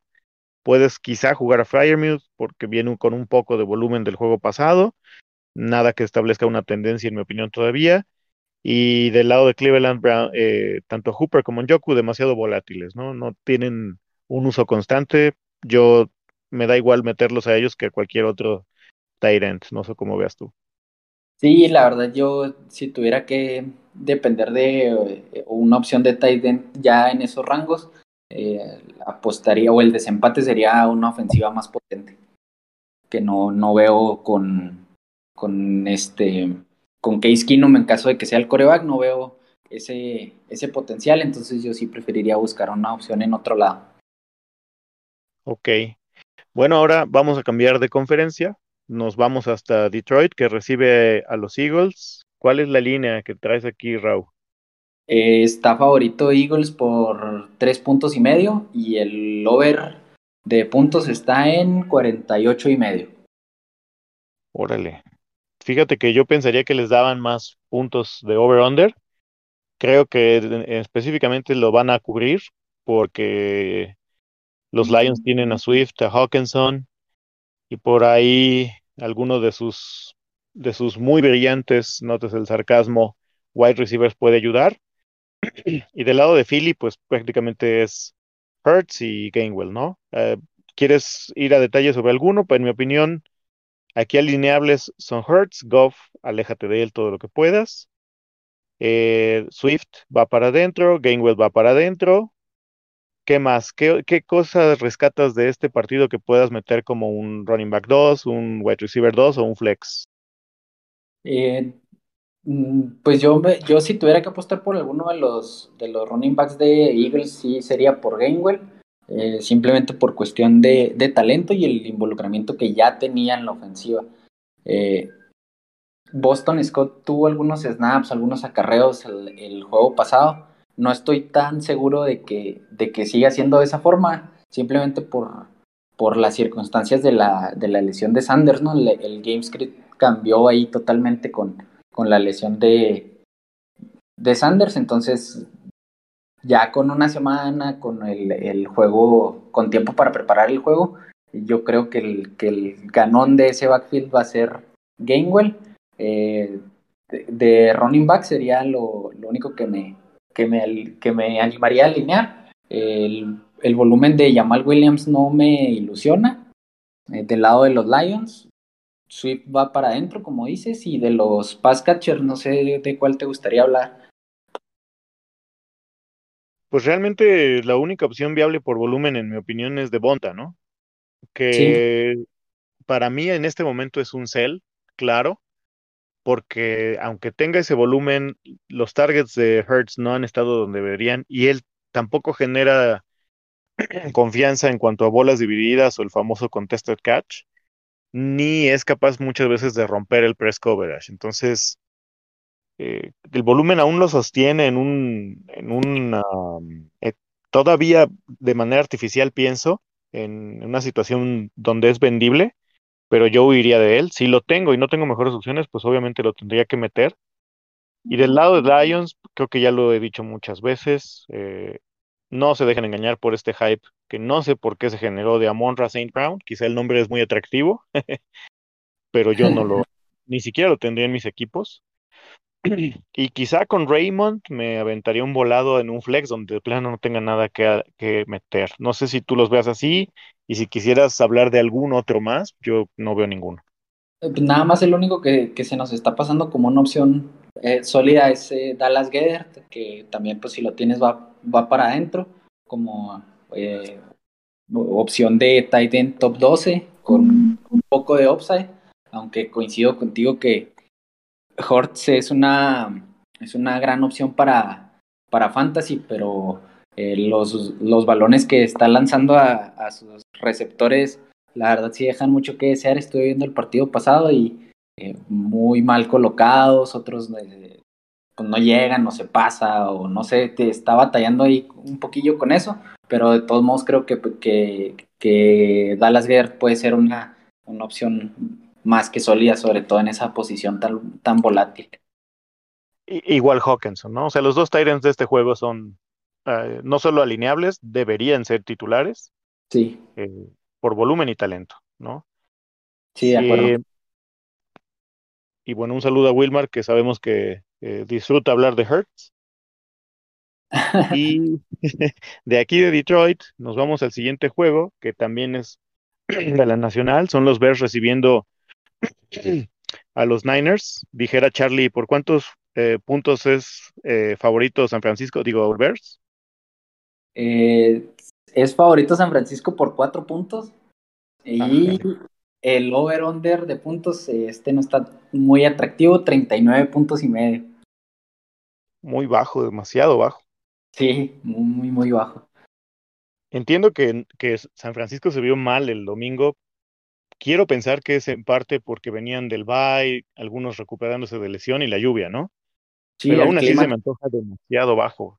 Speaker 1: Puedes quizá jugar a Fryermuth porque viene con un poco de volumen del juego pasado. Nada que establezca una tendencia, en mi opinión, todavía. Y del lado de Cleveland, Brown, eh, tanto Hooper como Njoku demasiado volátiles, ¿no? No tienen un uso constante. Yo me da igual meterlos a ellos que a cualquier otro end. No sé cómo veas tú.
Speaker 2: Sí, la verdad, yo si tuviera que depender de eh, una opción de end ya en esos rangos, eh, apostaría o el desempate sería una ofensiva más potente. Que no, no veo con, con este con Case Keenum en caso de que sea el coreback, no veo ese, ese potencial, entonces yo sí preferiría buscar una opción en otro lado.
Speaker 1: Ok. Bueno, ahora vamos a cambiar de conferencia. Nos vamos hasta Detroit, que recibe a los Eagles. ¿Cuál es la línea que traes aquí, Raúl?
Speaker 2: Eh, está favorito Eagles por tres puntos y medio y el over de puntos está en 48 y medio.
Speaker 1: Órale. Fíjate que yo pensaría que les daban más puntos de over-under. Creo que específicamente lo van a cubrir porque los Lions tienen a Swift, a Hawkinson y por ahí alguno de sus de sus muy brillantes, notes el sarcasmo, wide receivers puede ayudar. Y del lado de Philly, pues prácticamente es Hertz y Gainwell, ¿no? Eh, ¿Quieres ir a detalles sobre alguno? Pues en mi opinión, aquí alineables son Hertz, Goff, aléjate de él todo lo que puedas. Eh, Swift va para adentro, Gainwell va para adentro. ¿Qué más? ¿Qué, ¿Qué, cosas rescatas de este partido que puedas meter como un running back 2, un wide receiver 2 o un flex?
Speaker 2: Eh, pues yo, yo si tuviera que apostar por alguno de los, de los running backs de Eagles, sí sería por Gainwell, eh, simplemente por cuestión de, de, talento y el involucramiento que ya tenía en la ofensiva. Eh, Boston Scott tuvo algunos snaps, algunos acarreos el, el, juego pasado. No estoy tan seguro de que, de que siga siendo de esa forma, simplemente por, por las circunstancias de la, de la lesión de Sanders, ¿no? El, el game script cambió ahí totalmente con, con la lesión de, de Sanders, entonces ya con una semana, con el, el, juego, con tiempo para preparar el juego, yo creo que el, que el ganón de ese backfield va a ser Gainwell. Eh, de, running back sería lo, lo único que me, que, me, que me animaría a alinear. El, el, volumen de Jamal Williams no me ilusiona. Eh, del lado de los Lions, Swift va para adentro, como dices, y de los pass catchers, no sé de cuál te gustaría hablar.
Speaker 1: Pues realmente la única opción viable por volumen, en mi opinión, es de Bonta, ¿no? Que sí. para mí en este momento es un sell, claro, porque aunque tenga ese volumen, los targets de Hertz no han estado donde deberían y él tampoco genera confianza en cuanto a bolas divididas o el famoso contested catch ni es capaz muchas veces de romper el press coverage. Entonces, eh, el volumen aún lo sostiene en un, en un um, eh, todavía de manera artificial, pienso, en una situación donde es vendible, pero yo huiría de él. Si lo tengo y no tengo mejores opciones, pues obviamente lo tendría que meter. Y del lado de Lions, creo que ya lo he dicho muchas veces, eh, no se dejen engañar por este hype que no sé por qué se generó de Amonra St. Brown. Quizá el nombre es muy atractivo, pero yo no lo, ni siquiera lo tendría en mis equipos. y quizá con Raymond me aventaría un volado en un flex donde de plano no tenga nada que, que meter. No sé si tú los veas así y si quisieras hablar de algún otro más, yo no veo ninguno.
Speaker 2: Nada más el único que, que se nos está pasando como una opción eh, sólida es eh, Dallas Gedert, que también pues si lo tienes va, va para adentro como eh, opción de tight end top 12 con un poco de upside, aunque coincido contigo que Hortz es una, es una gran opción para, para fantasy, pero eh, los, los balones que está lanzando a, sus receptores, la verdad sí dejan mucho que desear. Estuve viendo el partido pasado y eh, muy mal colocados, otros pues no llegan, no se pasa, o no sé, te está batallando ahí un poquillo con eso, pero de todos modos creo que, que, que Dallas Gerd puede ser una, una opción más que sólida, sobre todo en esa posición tan, tan volátil.
Speaker 1: Igual Hawkinson, ¿no? O sea, los dos Tyrants de este juego son uh, no solo alineables, deberían ser titulares.
Speaker 2: Sí.
Speaker 1: Eh, por volumen y talento, ¿no?
Speaker 2: Sí, de acuerdo.
Speaker 1: Eh, y bueno, un saludo a Wilmar, que sabemos que eh, disfruta hablar de Hertz. y de aquí de Detroit nos vamos al siguiente juego, que también es de la Nacional. Son los Bears recibiendo a los Niners. Dijera Charlie, ¿por cuántos eh, puntos es eh, favorito San Francisco? Digo, Bears.
Speaker 2: Eh, es favorito San Francisco por cuatro puntos. Y ah, el over-under de puntos, este no está muy atractivo, 39 puntos y medio.
Speaker 1: Muy bajo, demasiado bajo.
Speaker 2: Sí, muy, muy bajo.
Speaker 1: entiendo que, que San Francisco se vio mal el domingo. Quiero pensar que es en parte porque venían del bye, algunos recuperándose de lesión y la lluvia, ¿no?
Speaker 2: Sí,
Speaker 1: Pero aún así
Speaker 2: clima,
Speaker 1: se me antoja demasiado bajo.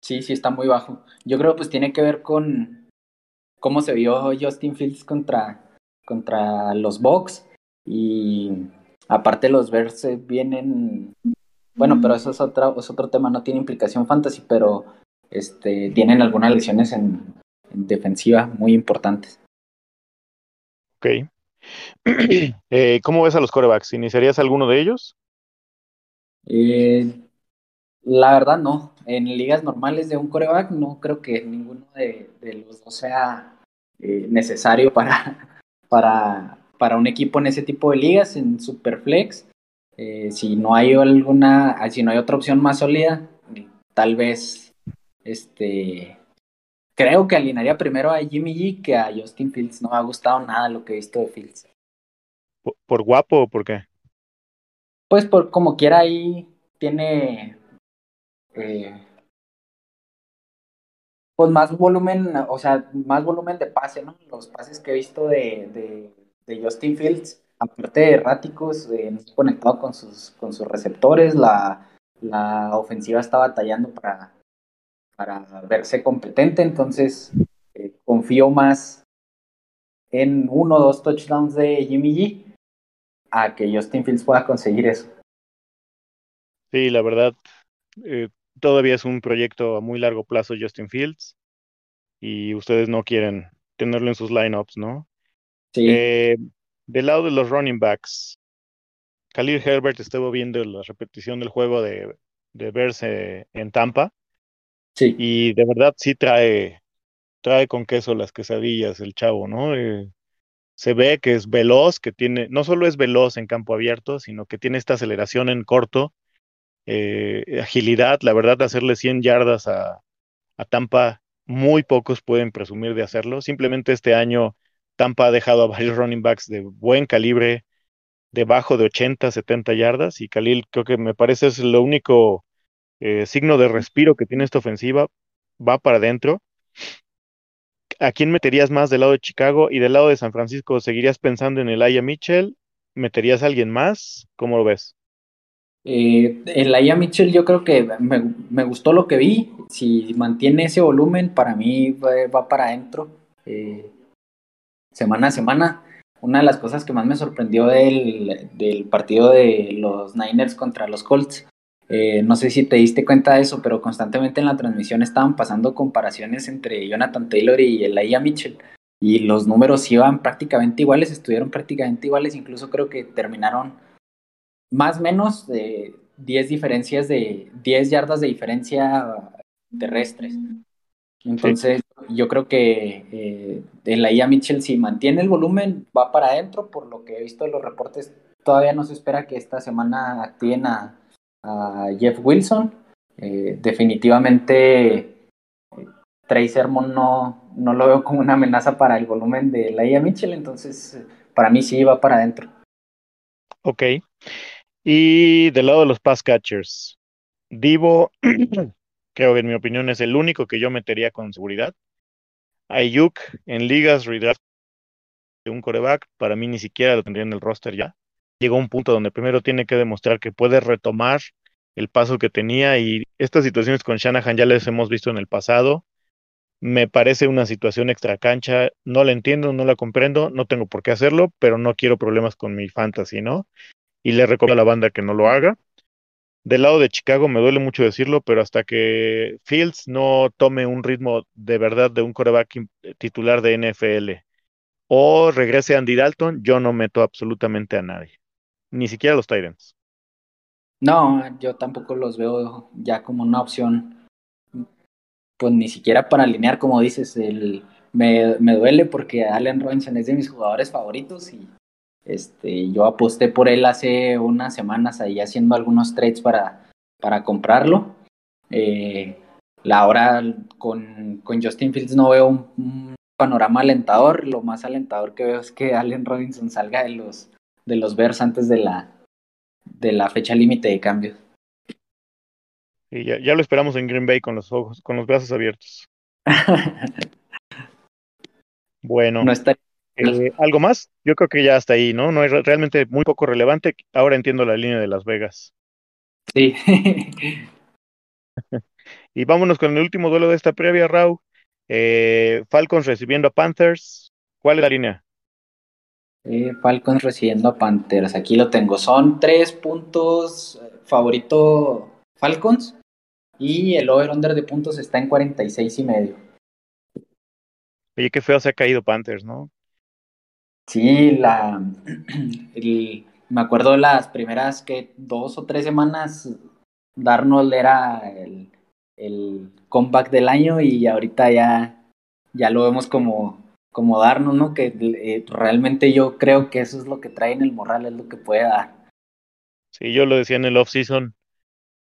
Speaker 2: sí, sí está muy bajo. Yo creo pues tiene que ver con cómo se vio Justin Fields contra, contra los Bucks y aparte los Bears vienen, bueno, pero eso es otro, es otro tema, no tiene implicación fantasy, pero este, tienen algunas lesiones en, en defensiva muy importantes.
Speaker 1: Ok. Eh, ¿cómo ves a los corebacks? ¿Iniciarías alguno de ellos?
Speaker 2: Eh, la verdad no, en ligas normales de un coreback no creo que ninguno de, de los dos sea eh, necesario para, para, para un equipo en ese tipo de ligas, en Superflex. Eh, si no hay alguna, si no hay otra opción más sólida, tal vez este creo que alinearía primero a Jimmy G que a Justin Fields. No me ha gustado nada lo que he visto de Fields.
Speaker 1: ¿Por, por guapo o por qué?
Speaker 2: Pues por como quiera ahí tiene eh, pues más volumen, o sea, más volumen de pase, ¿no? Los pases que he visto de, de, de Justin Fields, aparte de erráticos, eh, no está conectado con sus, con sus receptores, la, la ofensiva está batallando para, para verse competente, entonces eh, confío más en uno o dos touchdowns de Jimmy G a que Justin Fields pueda conseguir eso.
Speaker 1: Sí, la verdad, eh, todavía es un proyecto a muy largo plazo Justin Fields y ustedes no quieren tenerlo en sus lineups, ¿no?
Speaker 2: Sí,
Speaker 1: Eh, del lado de los running backs, Khalil Herbert estuvo viendo la repetición del juego de, de verse en Tampa
Speaker 2: sí.
Speaker 1: y de verdad sí trae, trae con queso las quesadillas el chavo, ¿no? Eh, se ve que es veloz, que tiene, no solo es veloz en campo abierto, sino que tiene esta aceleración en corto, eh, agilidad, la verdad, hacerle 100 yardas a, a Tampa, muy pocos pueden presumir de hacerlo. Simplemente este año Tampa ha dejado a varios running backs de buen calibre, debajo de 80, 70 yardas, y Khalil creo que me parece es lo único eh, signo de respiro que tiene esta ofensiva, va para adentro. ¿A quién meterías más del lado de Chicago y del lado de San Francisco? ¿Seguirías pensando en Elijah Mitchell? ¿Meterías a alguien más? ¿Cómo lo ves?
Speaker 2: Eh, Elijah Mitchell yo creo que me, gustó lo que vi. Si mantiene ese volumen, para mí va, va para adentro. Eh, semana a semana. Una de las cosas que más me sorprendió del, del partido de los Niners contra los Colts. Eh, no sé si te diste cuenta de eso, pero constantemente en la transmisión estaban pasando comparaciones entre Jonathan Taylor y Elijah Mitchell. Y los números iban prácticamente iguales, estuvieron prácticamente iguales. Incluso creo que terminaron más o menos de 10 diferencias de 10 yardas de diferencia terrestres. Entonces. Yo creo que eh, en la IA Mitchell, si mantiene el volumen, va para adentro. Por lo que he visto en los reportes, todavía no se espera que esta semana activen a, Jeff Wilson. Eh, definitivamente, Trey Sermon no, no lo veo como una amenaza para el volumen de la IA Mitchell. Entonces, para mí sí va para adentro.
Speaker 1: Ok. Y del lado de los pass catchers, Divo, creo que en mi opinión es el único que yo metería con seguridad. Ayuk en ligas redraft de un coreback, para mí ni siquiera lo tendría en el roster ya. Llegó un punto donde primero tiene que demostrar que puede retomar el paso que tenía y estas situaciones con Shanahan ya les hemos visto en el pasado. Me parece una situación extra cancha, no la entiendo, no la comprendo, no tengo por qué hacerlo, pero no quiero problemas con mi fantasy, ¿no? y le recomiendo a la banda que no lo haga. Del lado de Chicago me duele mucho decirlo, pero hasta que Fields no tome un ritmo de verdad de un coreback titular de NFL o regrese Andy Dalton, yo no meto absolutamente a nadie, ni siquiera a los Titans.
Speaker 2: No, yo tampoco los veo ya como una opción, pues ni siquiera para alinear, como dices, el, me, me duele porque Allen Robinson es de mis jugadores favoritos y este, yo aposté por él hace unas semanas ahí haciendo algunos trades para, para comprarlo. Eh, la hora con, con, Justin Fields no veo un, un, panorama alentador. Lo más alentador que veo es que Allen Robinson salga de los, de los Bears antes de la, de la fecha límite de cambios.
Speaker 1: Y ya, ya, lo esperamos en Green Bay con los ojos, con los brazos abiertos. Bueno,
Speaker 2: No está.
Speaker 1: Eh, ¿algo más? Yo creo que ya hasta ahí, ¿no? No es re- realmente muy poco relevante. Ahora entiendo la línea de Las Vegas.
Speaker 2: Sí.
Speaker 1: Y vámonos con el último duelo de esta previa, Raúl. Eh, Falcons recibiendo a Panthers. ¿Cuál es la línea?
Speaker 2: Eh, Falcons recibiendo a Panthers. Aquí lo tengo. Son tres puntos. eh, Favorito Falcons. Y el over-under de puntos está en 46 y medio.
Speaker 1: Oye, qué feo se ha caído Panthers, ¿no?
Speaker 2: Sí, la, me acuerdo las primeras que dos o tres semanas Darnold era el, el comeback del año y ahorita ya, ya lo vemos como, como Darnold, ¿no? Que eh, realmente yo creo que eso es lo que trae en el moral, es lo que puede dar.
Speaker 1: Sí, yo lo decía en el off-season.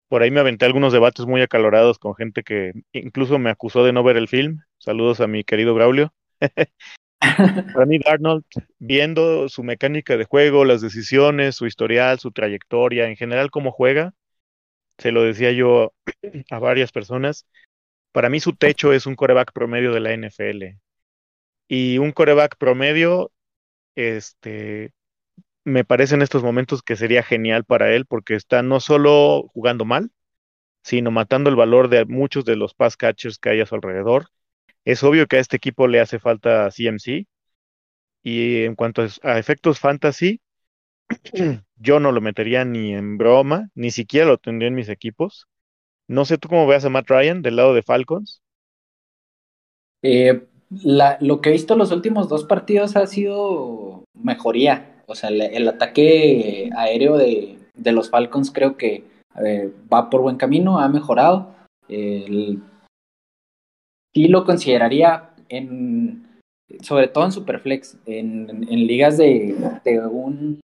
Speaker 1: Por ahí me aventé algunos debates muy acalorados con gente que incluso me acusó de no ver el film. Saludos a mi querido Braulio. Para mí, Darnold, viendo su mecánica de juego, las decisiones, su historial, su trayectoria, en general cómo juega, se lo decía yo a varias personas, para mí su techo es un coreback promedio de la NFL. Y un coreback promedio, este, me parece en estos momentos que sería genial para él porque está no solo jugando mal, sino matando el valor de muchos de los pass catchers que hay a su alrededor. Es obvio que a este equipo le hace falta CMC. Y en cuanto a efectos fantasy, yo no lo metería ni en broma, ni siquiera lo tendría en mis equipos. No sé tú cómo veas a Matt Ryan del lado de Falcons.
Speaker 2: Eh, lo que he visto los últimos dos partidos ha sido mejoría. O sea, el, ataque aéreo de, de, los Falcons creo que eh, va por buen camino, ha mejorado. Sí lo consideraría en, sobre todo en Superflex, en, en, en ligas de, de, un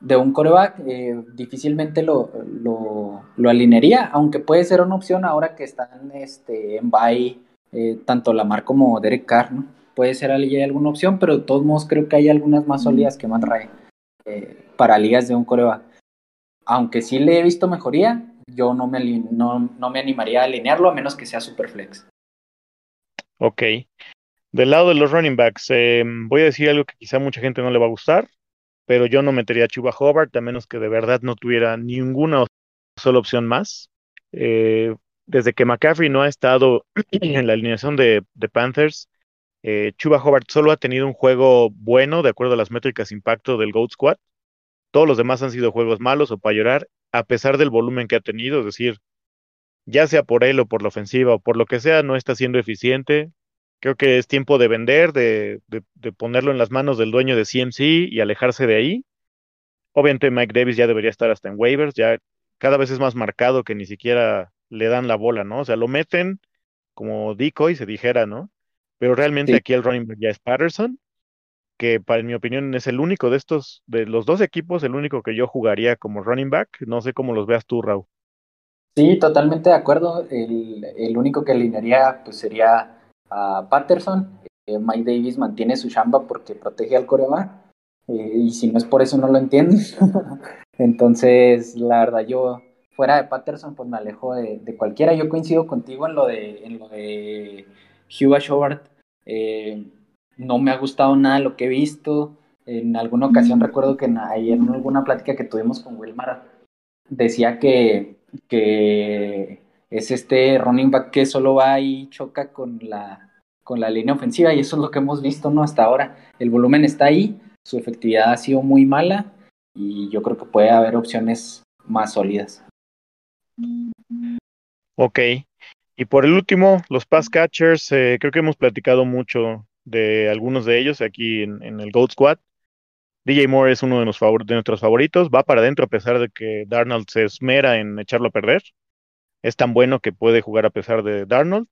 Speaker 2: de un coreback, eh, difícilmente lo, lo, lo, alinearía, aunque puede ser una opción ahora que están este, en bye eh, tanto Lamar como Derek Carr, ¿no? Puede ser allí alguna opción, pero de todos modos creo que hay algunas más sólidas que Matt Ryan eh, para ligas de un coreback. Aunque sí le he visto mejoría, yo no me, no, no me animaría a alinearlo a menos que sea Superflex.
Speaker 1: Ok. Del lado de los running backs, eh, voy a decir algo que quizá mucha gente no le va a gustar, pero yo no metería a Chuba Hobart a menos que de verdad no tuviera ninguna sola opción más. Eh, desde que McCaffrey no ha estado en la alineación de, de Panthers, eh, Chuba Hobart solo ha tenido un juego bueno de acuerdo a las métricas impacto del Goat Squad. Todos los demás han sido juegos malos o para llorar, a pesar del volumen que ha tenido, es decir, ya sea por él o por la ofensiva o por lo que sea, no está siendo eficiente. Creo que es tiempo de vender, de, de, de ponerlo en las manos del dueño de CMC y alejarse de ahí. Obviamente Mike Davis ya debería estar hasta en waivers, ya cada vez es más marcado que ni siquiera le dan la bola, ¿no? O sea, lo meten como decoy, se dijera, ¿no? Pero realmente sí. aquí el running back ya es Patterson, que para en mi opinión es el único de estos, de los dos equipos, el único que yo jugaría como running back. No sé cómo los veas tú, Raúl.
Speaker 2: Sí, totalmente de acuerdo. El, el único que alinearía pues sería a Patterson. Eh, Mike Davis mantiene su chamba porque protege al coreback. Eh, y si no es por eso no lo entiendo. Entonces, la verdad, yo fuera de Patterson, pues me alejo de, de, cualquiera. Yo coincido contigo en lo de, en lo de Huba Schobart. Eh, no me ha gustado nada lo que he visto. En alguna ocasión recuerdo que en, en alguna plática que tuvimos con Wilmar decía que, que es este running back que solo va y choca con la, con la línea ofensiva y eso es lo que hemos visto ¿no? hasta ahora. El volumen está ahí, su efectividad ha sido muy mala y yo creo que puede haber opciones más sólidas.
Speaker 1: Ok. Y por el último, los pass catchers, eh, creo que hemos platicado mucho de algunos de ellos aquí en, en el Goat Squad. DJ Moore es uno de, los favor, de nuestros favoritos, va para adentro a pesar de que Darnold se esmera en echarlo a perder. Es tan bueno que puede jugar a pesar de Darnold.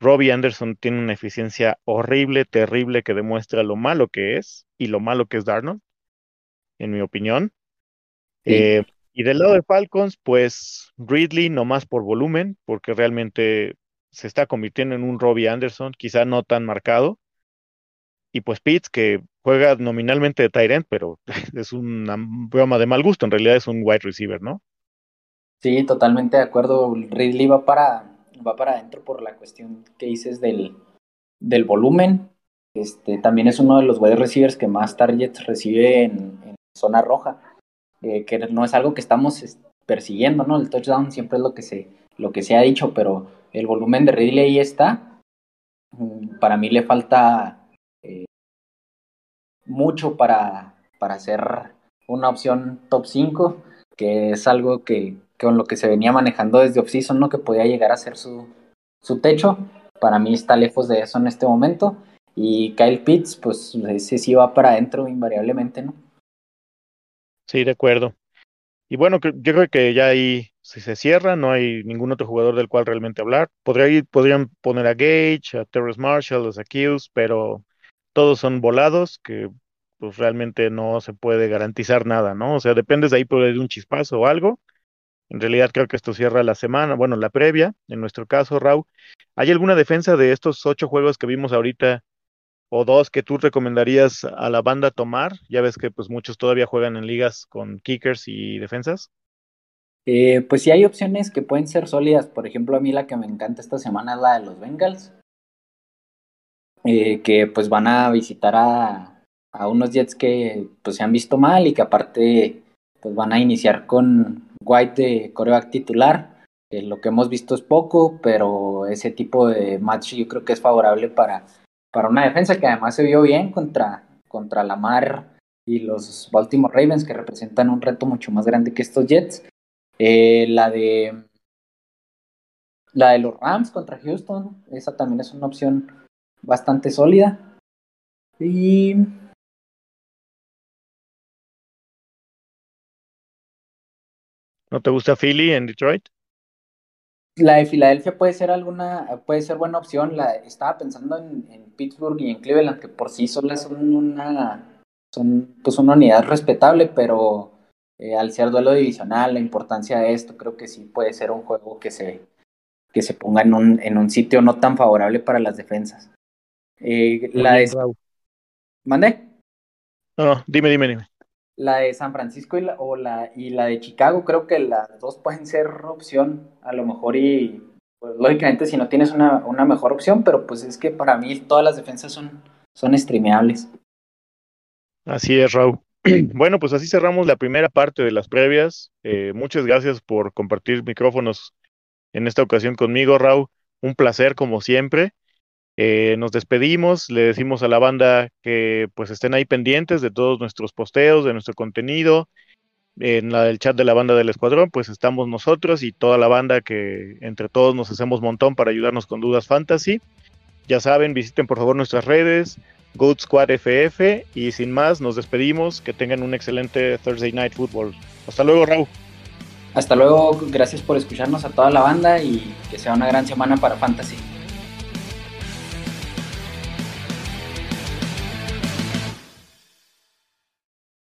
Speaker 1: Robbie Anderson tiene una eficiencia horrible, terrible, que demuestra lo malo que es y lo malo que es Darnold, en mi opinión. Sí. Eh, y del lado de Falcons, pues Ridley no más por volumen, porque realmente se está convirtiendo en un Robbie Anderson, quizá no tan marcado. Y pues Pitts, que juega nominalmente de tight end, pero es una broma de mal gusto, en realidad es un wide receiver, ¿no?
Speaker 2: Sí, totalmente de acuerdo. Ridley va para, va para adentro por la cuestión que dices del, del volumen. Este, también es uno de los wide receivers que más targets recibe en, zona roja, eh, que no es algo que estamos persiguiendo, ¿no? El touchdown siempre es lo que se, lo que se ha dicho, pero el volumen de Ridley ahí está. Mm, para mí le falta mucho para, para ser una opción top 5, que es algo que, con lo que se venía manejando desde offseason, ¿no? Que podía llegar a ser su, su techo. Para mí está lejos de eso en este momento. Y Kyle Pitts, pues ese sí va para adentro invariablemente, ¿no?
Speaker 1: Sí, de acuerdo. Y bueno, yo creo que ya ahí si se cierra, no hay ningún otro jugador del cual realmente hablar. Podría podrían poner a Gage, a Terrence Marshall, a Zacchaeus, pero todos son volados que pues realmente no se puede garantizar nada, ¿no? O sea, dependes de ahí por un chispazo o algo. En realidad creo que esto cierra la semana, bueno, la previa, en nuestro caso, Raúl. ¿Hay alguna defensa de estos ocho juegos que vimos ahorita o dos que tú recomendarías a la banda tomar? Ya ves que pues muchos todavía juegan en ligas con kickers y defensas.
Speaker 2: Eh, pues sí hay opciones que pueden ser sólidas. Por ejemplo, a mí la que me encanta esta semana es la de los Bengals. Eh, que pues van a visitar a, a, unos Jets que pues se han visto mal y que aparte pues van a iniciar con White de coreback titular. Eh, lo que hemos visto es poco, pero ese tipo de match yo creo que es favorable para, para una defensa que además se vio bien contra, contra Lamar y los Baltimore Ravens que representan un reto mucho más grande que estos Jets. Eh, la de la de los Rams contra Houston, esa también es una opción bastante sólida. Y
Speaker 1: ¿No te gusta Philly en Detroit?
Speaker 2: La de Filadelfia puede ser alguna, puede ser buena opción. La, estaba pensando en, Pittsburgh y en Cleveland, que por sí solas son una, son pues una unidad respetable, pero eh, al ser duelo divisional, la importancia de esto, creo que sí puede ser un juego que se, que se ponga en un, en un sitio no tan favorable para las defensas. Eh, la de... ¿Mande?
Speaker 1: No, dime, dime, dime.
Speaker 2: La de San Francisco y la, o la, y la de Chicago, creo que las dos pueden ser opción, a lo mejor, y pues, lógicamente si no tienes una, una mejor opción, pero pues es que para mí todas las defensas son, son streameables.
Speaker 1: Así es, Raúl. Bueno, pues así cerramos la primera parte de las previas. Eh, muchas gracias por compartir micrófonos en esta ocasión conmigo, Raúl. Un placer como siempre. Eh, nos despedimos, le decimos a la banda que pues estén ahí pendientes de todos nuestros posteos, de nuestro contenido. En la del chat de la banda del escuadrón, pues estamos nosotros y toda la banda que entre todos nos hacemos montón para ayudarnos con dudas fantasy. Ya saben, visiten por favor nuestras redes, Good Squad FF. Y sin más, nos despedimos. Que tengan un excelente Thursday Night Football. Hasta luego, Raúl.
Speaker 2: Hasta luego, gracias por escucharnos a toda la banda y que sea una gran semana para Fantasy.